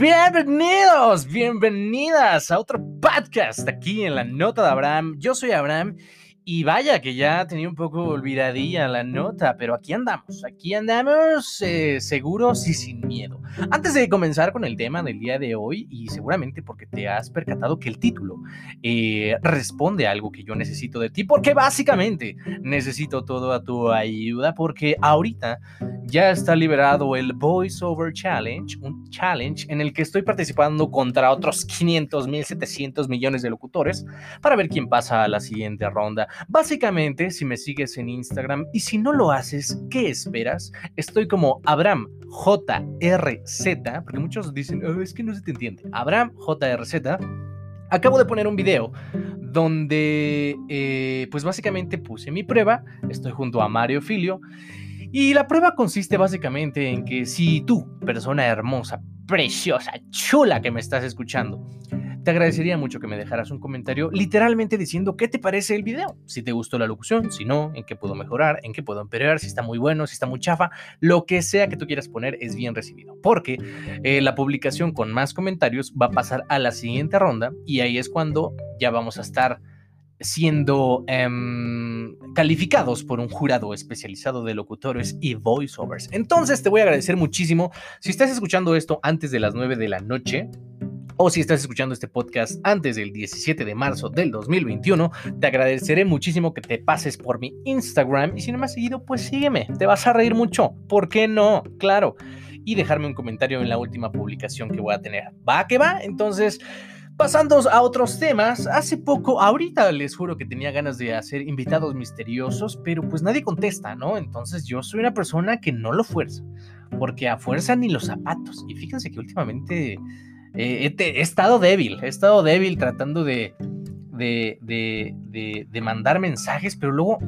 Bienvenidos, bienvenidas a otro podcast aquí en la Nota de Abraham. Yo soy Abraham y vaya que ya tenía un poco olvidadilla la nota, pero aquí andamos, aquí andamos eh, seguros y sin miedo. Antes de comenzar con el tema del día de hoy, y seguramente porque te has percatado que el título eh, responde a algo que yo necesito de ti, porque básicamente necesito toda tu ayuda, porque ahorita ya está liberado el Voice Over Challenge, un challenge en el que estoy participando contra otros 500 mil 700 millones de locutores para ver quién pasa a la siguiente ronda. Básicamente, si me sigues en Instagram y si no lo haces, ¿qué esperas? Estoy como Abraham JRZ, porque muchos dicen, oh, es que no se te entiende. Abraham JRZ. Acabo de poner un video donde, eh, pues básicamente puse mi prueba. Estoy junto a Mario Filio. Y la prueba consiste básicamente en que si tú, persona hermosa, preciosa, chula que me estás escuchando, te agradecería mucho que me dejaras un comentario literalmente diciendo qué te parece el video, si te gustó la locución, si no, en qué puedo mejorar, en qué puedo empeorar, si está muy bueno, si está muy chafa, lo que sea que tú quieras poner es bien recibido, porque eh, la publicación con más comentarios va a pasar a la siguiente ronda y ahí es cuando ya vamos a estar siendo em, calificados por un jurado especializado de locutores y voiceovers. Entonces te voy a agradecer muchísimo. Si estás escuchando esto antes de las 9 de la noche o si estás escuchando este podcast antes del 17 de marzo del 2021, te agradeceré muchísimo que te pases por mi Instagram y si no me has seguido, pues sígueme, te vas a reír mucho, ¿por qué no? Claro, y dejarme un comentario en la última publicación que voy a tener. ¿Va que va? Entonces... Pasando a otros temas, hace poco, ahorita les juro que tenía ganas de hacer invitados misteriosos, pero pues nadie contesta, ¿no? Entonces yo soy una persona que no lo fuerza, porque a fuerza ni los zapatos. Y fíjense que últimamente eh, he, estado débil, he estado débil tratando de, mandar mensajes, pero luego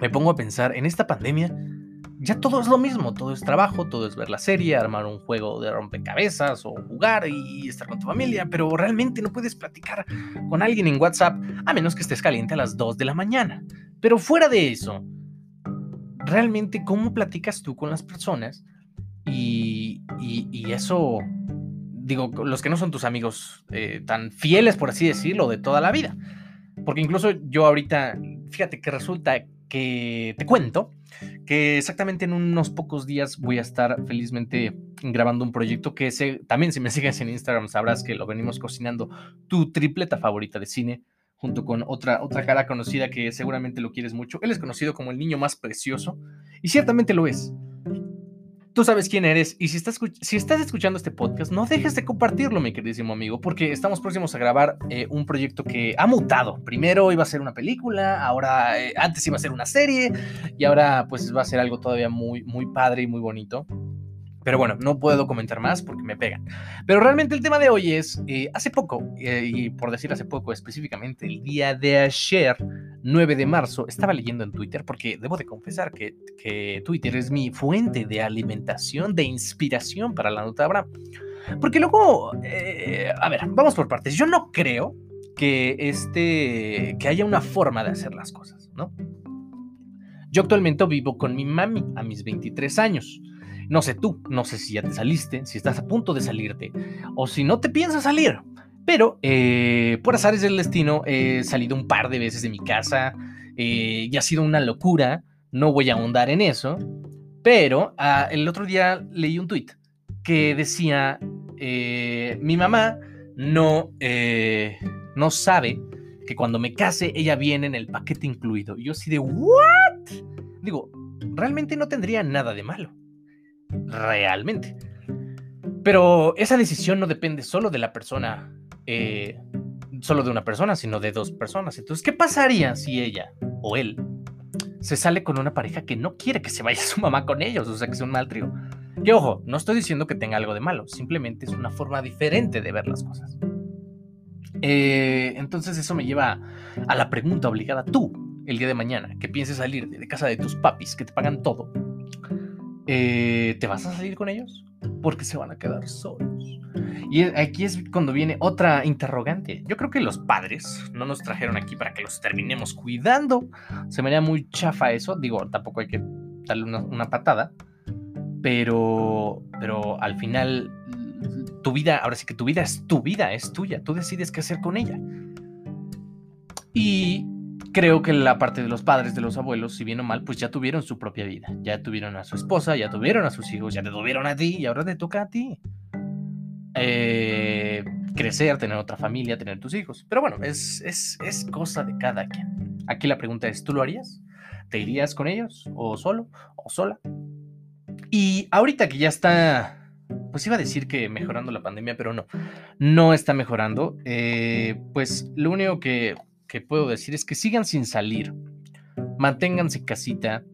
me pongo a pensar, en esta pandemia ya todo es lo mismo, todo es trabajo, todo es ver la serie, armar un juego de rompecabezas o jugar y estar con tu familia, pero realmente no puedes platicar con alguien en WhatsApp a menos que estés caliente a las 2 de la mañana. Pero fuera de eso, realmente cómo platicas tú con las personas y eso digo, los que no son tus amigos eh, tan fieles, por así decirlo, de toda la vida. Porque incluso yo ahorita, fíjate que resulta que te cuento que exactamente en unos pocos días voy a estar felizmente grabando un proyecto que también si me sigues en Instagram sabrás que lo venimos cocinando, tu tripleta favorita de cine, junto con otra, otra cara conocida que seguramente lo quieres mucho. Él es conocido como el niño más precioso y ciertamente lo es. Tú sabes quién eres y si estás, si estás escuchando este podcast, no dejes de compartirlo, mi queridísimo amigo, porque estamos próximos a grabar eh, un proyecto que ha mutado. Primero iba a ser una película, ahora eh, antes iba a ser una serie y ahora pues va a ser algo todavía muy, muy padre y muy bonito. Pero bueno, no puedo comentar más porque me pegan. Pero realmente el tema de hoy es, eh, hace poco, eh, y por decir hace poco específicamente, el día de ayer, 9 de marzo, estaba leyendo en Twitter, porque debo de confesar que, que Twitter es mi fuente de alimentación, de inspiración para la nota. Porque luego, eh, a ver, vamos por partes. Yo no creo que, este, que haya una forma de hacer las cosas, ¿no? Yo actualmente vivo con mi mami a mis 23 años. No sé tú, no sé si ya te saliste, si estás a punto de salirte o si no te piensas salir. Pero eh, por azares del destino he salido un par de veces de mi casa eh, y ha sido una locura. No voy a ahondar en eso. Pero ah, el otro día leí un tweet que decía, eh, mi mamá no, no sabe que cuando me case ella viene en el paquete incluido. Y yo así de, ¿what? Digo, realmente no tendría nada de malo realmente. Pero esa decisión no depende solo de la persona, eh, solo de una persona, sino de dos personas. Entonces, ¿qué pasaría si ella o él se sale con una pareja que no quiere que se vaya su mamá con ellos? O sea, que sea un mal trío. Que ojo, no estoy diciendo que tenga algo de malo, simplemente es una forma diferente de ver las cosas. Eh, entonces eso me lleva a la pregunta obligada, tú, el día de mañana, que pienses salir de casa de tus papis, que te pagan todo, eh, ¿te vas a salir con ellos? Porque se van a quedar solos. Y aquí es cuando viene otra interrogante. Yo creo que los padres no nos trajeron aquí para que los terminemos cuidando. Se me haría muy chafa eso. Digo, tampoco hay que darle una, patada. Pero, pero al final tu vida, ahora sí que tu vida es tu vida, es tuya, tú decides qué hacer con ella. Y creo que la parte de los padres, de los abuelos, si bien o mal, pues ya tuvieron su propia vida, ya tuvieron a su esposa, ya tuvieron a sus hijos, ya te tuvieron a ti y ahora te toca a ti. Eh, crecer, tener otra familia, tener tus hijos. Pero bueno, es, es, es cosa de cada quien. Aquí la pregunta es, ¿tú lo harías? ¿Te irías con ellos? ¿O solo? ¿O sola? Y ahorita que ya está pues iba a decir que mejorando la pandemia, pero no, no está mejorando. Eh, pues lo único que, puedo decir es que sigan sin salir, manténganse casita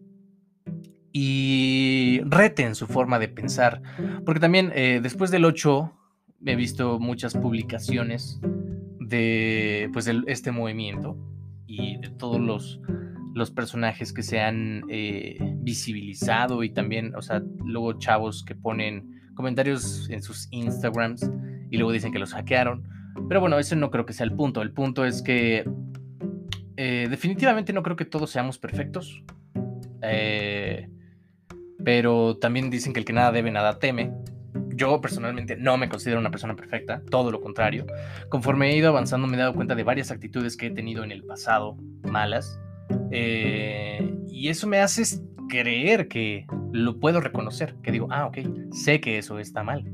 y reten su forma de pensar, porque también eh, después del 8 he visto muchas publicaciones de pues este movimiento y de todos los, los personajes que se han eh, visibilizado y también, o sea, luego chavos que ponen comentarios en sus Instagrams y luego dicen que los hackearon. Pero bueno, ese no creo que sea el punto. El punto es que eh, definitivamente no creo que todos seamos perfectos. Eh, pero también dicen que el que nada debe, nada teme. Yo personalmente no me considero una persona perfecta, todo lo contrario. Conforme he ido avanzando me he dado cuenta de varias actitudes que he tenido en el pasado, malas. Eh, y eso me hace creer que lo puedo reconocer, que digo, ah, ok, sé que eso está mal.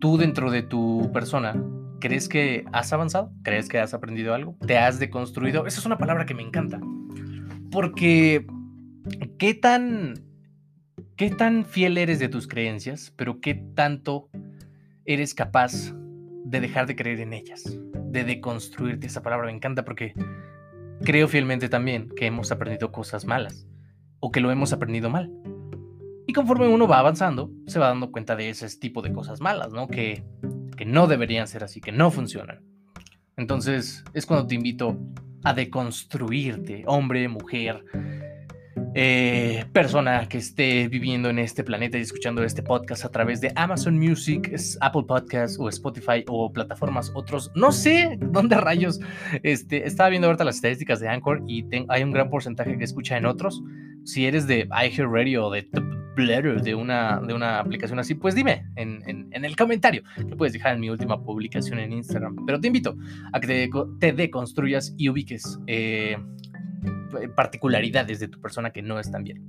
Tú dentro de tu persona, ¿crees que has avanzado? ¿Crees que has aprendido algo? ¿Te has deconstruido? Esa es una palabra que me encanta. Porque, ¿qué tan, qué tan fiel eres de tus creencias, pero qué tanto eres capaz de dejar de creer en ellas? De deconstruirte. Esa palabra me encanta porque creo fielmente también que hemos aprendido cosas malas o que lo hemos aprendido mal. Y conforme uno va avanzando, se va dando cuenta de ese tipo de cosas malas, ¿no? Que, que no deberían ser así, que no funcionan. Entonces es cuando te invito a deconstruirte, hombre, mujer, eh, persona que esté viviendo en este planeta y escuchando este podcast a través de Amazon Music, Apple Podcasts o Spotify o plataformas otros. No sé dónde rayos. Este, estaba viendo ahorita las estadísticas de Anchor y hay un gran porcentaje que escucha en otros. Si eres de iHeartRadio o de de una, de una aplicación así, pues dime en, el comentario que puedes dejar en mi última publicación en Instagram. Pero te invito a que te, te deconstruyas y ubiques eh, particularidades de tu persona que no están bien.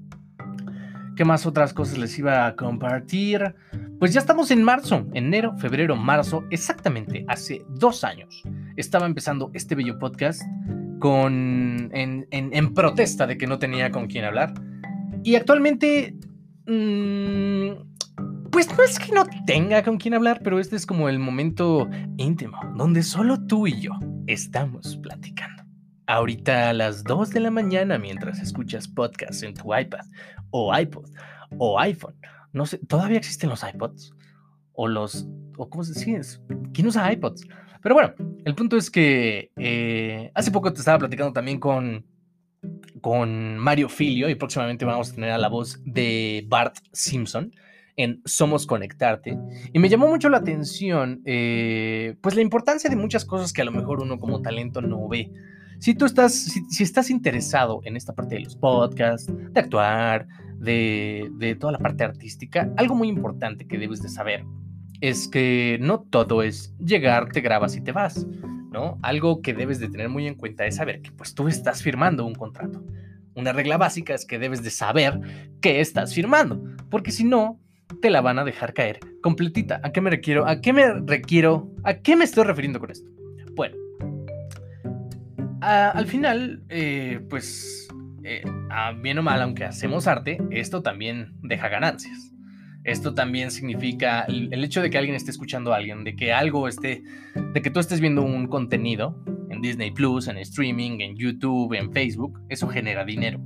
¿Qué más otras cosas les iba a compartir? Pues ya estamos en marzo, enero, febrero, marzo, exactamente hace dos años. Estaba empezando este bello podcast con, en, protesta de que no tenía con quién hablar. Y actualmente, mm, pues no es que no tenga con quién hablar, pero este es como el momento íntimo, donde solo tú y yo estamos platicando. Ahorita a las 2 de la mañana mientras escuchas podcast en tu iPad o iPod o iPhone. No sé, ¿todavía existen los iPods? O los... O ¿Cómo se dice? ¿Quién usa iPods? Pero bueno, el punto es que eh, hace poco te estaba platicando también con, con Mario Filio y próximamente vamos a tener a la voz de Bart Simpson en Somos Conectarte. Y me llamó mucho la atención, eh, pues la importancia de muchas cosas que a lo mejor uno como talento no ve. Si tú estás, si, estás interesado en esta parte de los podcasts, de actuar, de, de toda la parte artística, algo muy importante que debes de saber es que no todo es llegar, te grabas y te vas, ¿no? Algo que debes de tener muy en cuenta es saber que pues tú estás firmando un contrato. Una regla básica es que debes de saber qué estás firmando, porque si no, te la van a dejar caer completita. ¿A qué me requiero? ¿A qué me requiero? ¿A qué me estoy refiriendo con esto? Bueno, al final, eh, pues, eh, bien o mal, aunque hacemos arte, esto también deja ganancias. Esto también significa el, hecho de que alguien esté escuchando a alguien, de que algo esté, de que tú estés viendo un contenido en Disney Plus, en streaming, en YouTube, en Facebook, eso genera dinero.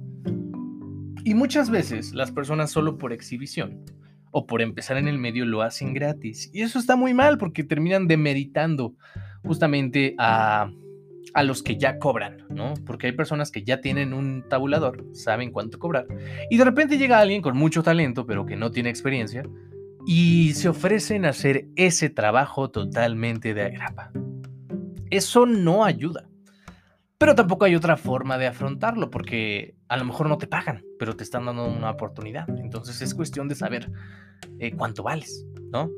Y muchas veces las personas solo por exhibición o por empezar en el medio lo hacen gratis. Y eso está muy mal porque terminan demeritando justamente a a los que ya cobran, ¿no? Porque hay personas que ya tienen un tabulador, saben cuánto cobrar, y de repente llega alguien con mucho talento, pero que no tiene experiencia, y se ofrecen a hacer ese trabajo totalmente de agrapa. Eso no ayuda. Pero tampoco hay otra forma de afrontarlo, porque a lo mejor no te pagan, pero te están dando una oportunidad. Entonces es cuestión de saber eh, cuánto vales. ¿No?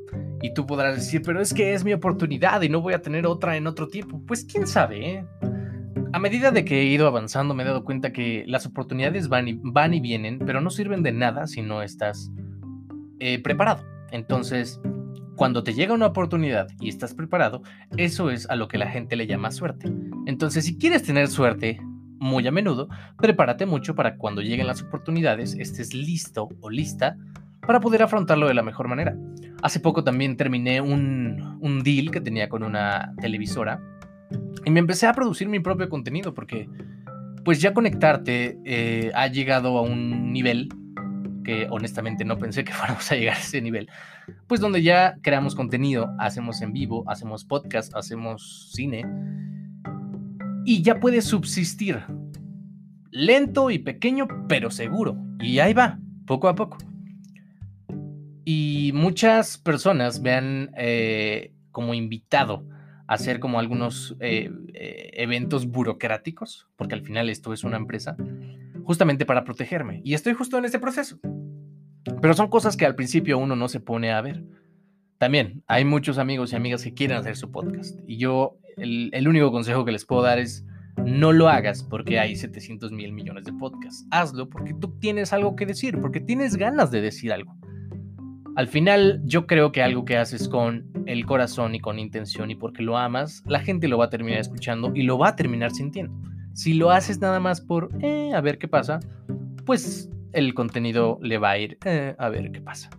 Y tú podrás decir, pero es que es mi oportunidad y no voy a tener otra en otro tiempo. Pues quién sabe, ¿eh? A medida de que he ido avanzando me he dado cuenta que las oportunidades van y, vienen, pero no sirven de nada si no estás eh, preparado. Entonces, cuando te llega una oportunidad y estás preparado, eso es a lo que la gente le llama suerte. Entonces, si quieres tener suerte muy a menudo, prepárate mucho para cuando lleguen las oportunidades estés listo o lista para poder afrontarlo de la mejor manera. Hace poco también terminé un, un deal que tenía con una televisora y me empecé a producir mi propio contenido porque pues ya conectarte eh, ha llegado a un nivel que honestamente no pensé que fuéramos a llegar a ese nivel, pues donde ya creamos contenido, hacemos en vivo, hacemos podcast, hacemos cine y ya puede subsistir. Lento y pequeño, pero seguro. Y ahí va, poco a poco. Y muchas personas me han eh, como invitado a hacer como algunos eh, eh, eventos burocráticos, porque al final esto es una empresa, justamente para protegerme. Y estoy justo en este proceso. Pero son cosas que al principio uno no se pone a ver. También hay muchos amigos y amigas que quieren hacer su podcast. Y yo, el, el único consejo que les puedo dar es, no lo hagas porque hay 700 mil millones de podcasts. Hazlo porque tú tienes algo que decir, porque tienes ganas de decir algo. Al final, yo creo que algo que haces con el corazón y con intención y porque lo amas, la gente lo va a terminar escuchando y lo va a terminar sintiendo. Si lo haces nada más por, eh, a ver qué pasa, pues el contenido le va a ir, eh, a ver qué pasa.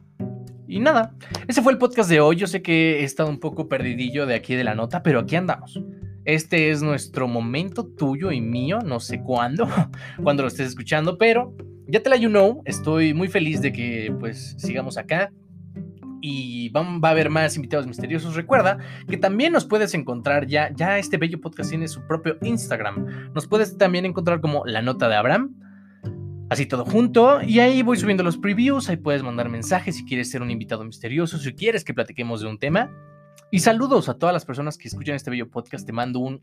Y nada, ese fue el podcast de hoy. Yo sé que he estado un poco perdidillo de aquí de la nota, pero aquí andamos. Este es nuestro momento tuyo y mío, no sé cuándo, cuando lo estés escuchando, pero ya te la you know, estoy muy feliz de que pues sigamos acá y va, va, a haber más invitados misteriosos. Recuerda que también nos puedes encontrar ya, ya este bello podcast tiene su propio Instagram. Nos puedes también encontrar como La Nota de Abraham. Así todo junto, y ahí voy subiendo los previews, ahí puedes mandar mensajes si quieres ser un invitado misterioso, si quieres que platiquemos de un tema. Y saludos a todas las personas que escuchan este bello podcast, te mando un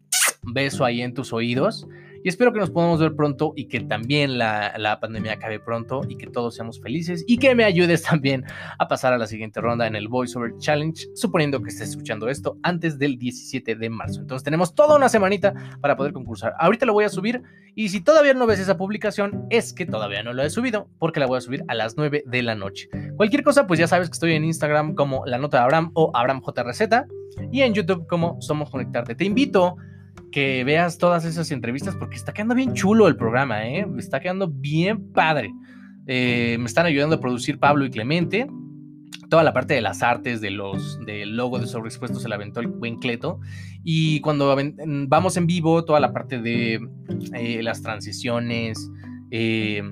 beso ahí en tus oídos y espero que nos podamos ver pronto y que también la, la, pandemia acabe pronto y que todos seamos felices y que me ayudes también a pasar a la siguiente ronda en el VoiceOver Challenge, suponiendo que estés escuchando esto antes del 17 de marzo. Entonces tenemos toda una semanita para poder concursar. Ahorita lo voy a subir y si todavía no ves esa publicación es que todavía no lo he subido porque la voy a subir a las 9 de la noche. Cualquier cosa pues ya sabes que estoy en Instagram como la nota de Abraham o AbrahamJRZ y en YouTube como Somos Conectarte. Te invito que veas todas esas entrevistas porque está quedando bien chulo el programa, ¿eh? Está quedando bien padre. Eh, me están ayudando a producir Pablo y Clemente. Toda la parte de las artes, de los, del logo de sobreexpuestos se la aventó el buen Cleto. Y cuando vamos en vivo, toda la parte de eh, las transiciones, eh,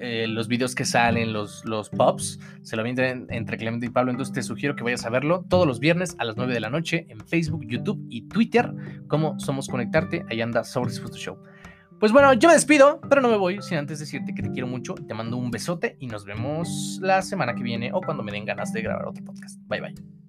eh, los videos que salen, los, los pops, se lo venden entre Clemente y Pablo. Entonces te sugiero que vayas a verlo todos los viernes a las 9 de la noche en Facebook, YouTube y Twitter, como Somos Conectarte. Ahí anda Sobre Dispuesto Show. Pues bueno, yo me despido, pero no me voy sin antes decirte que te quiero mucho. Te mando un besote y nos vemos la semana que viene o cuando me den ganas de grabar otro podcast. Bye bye.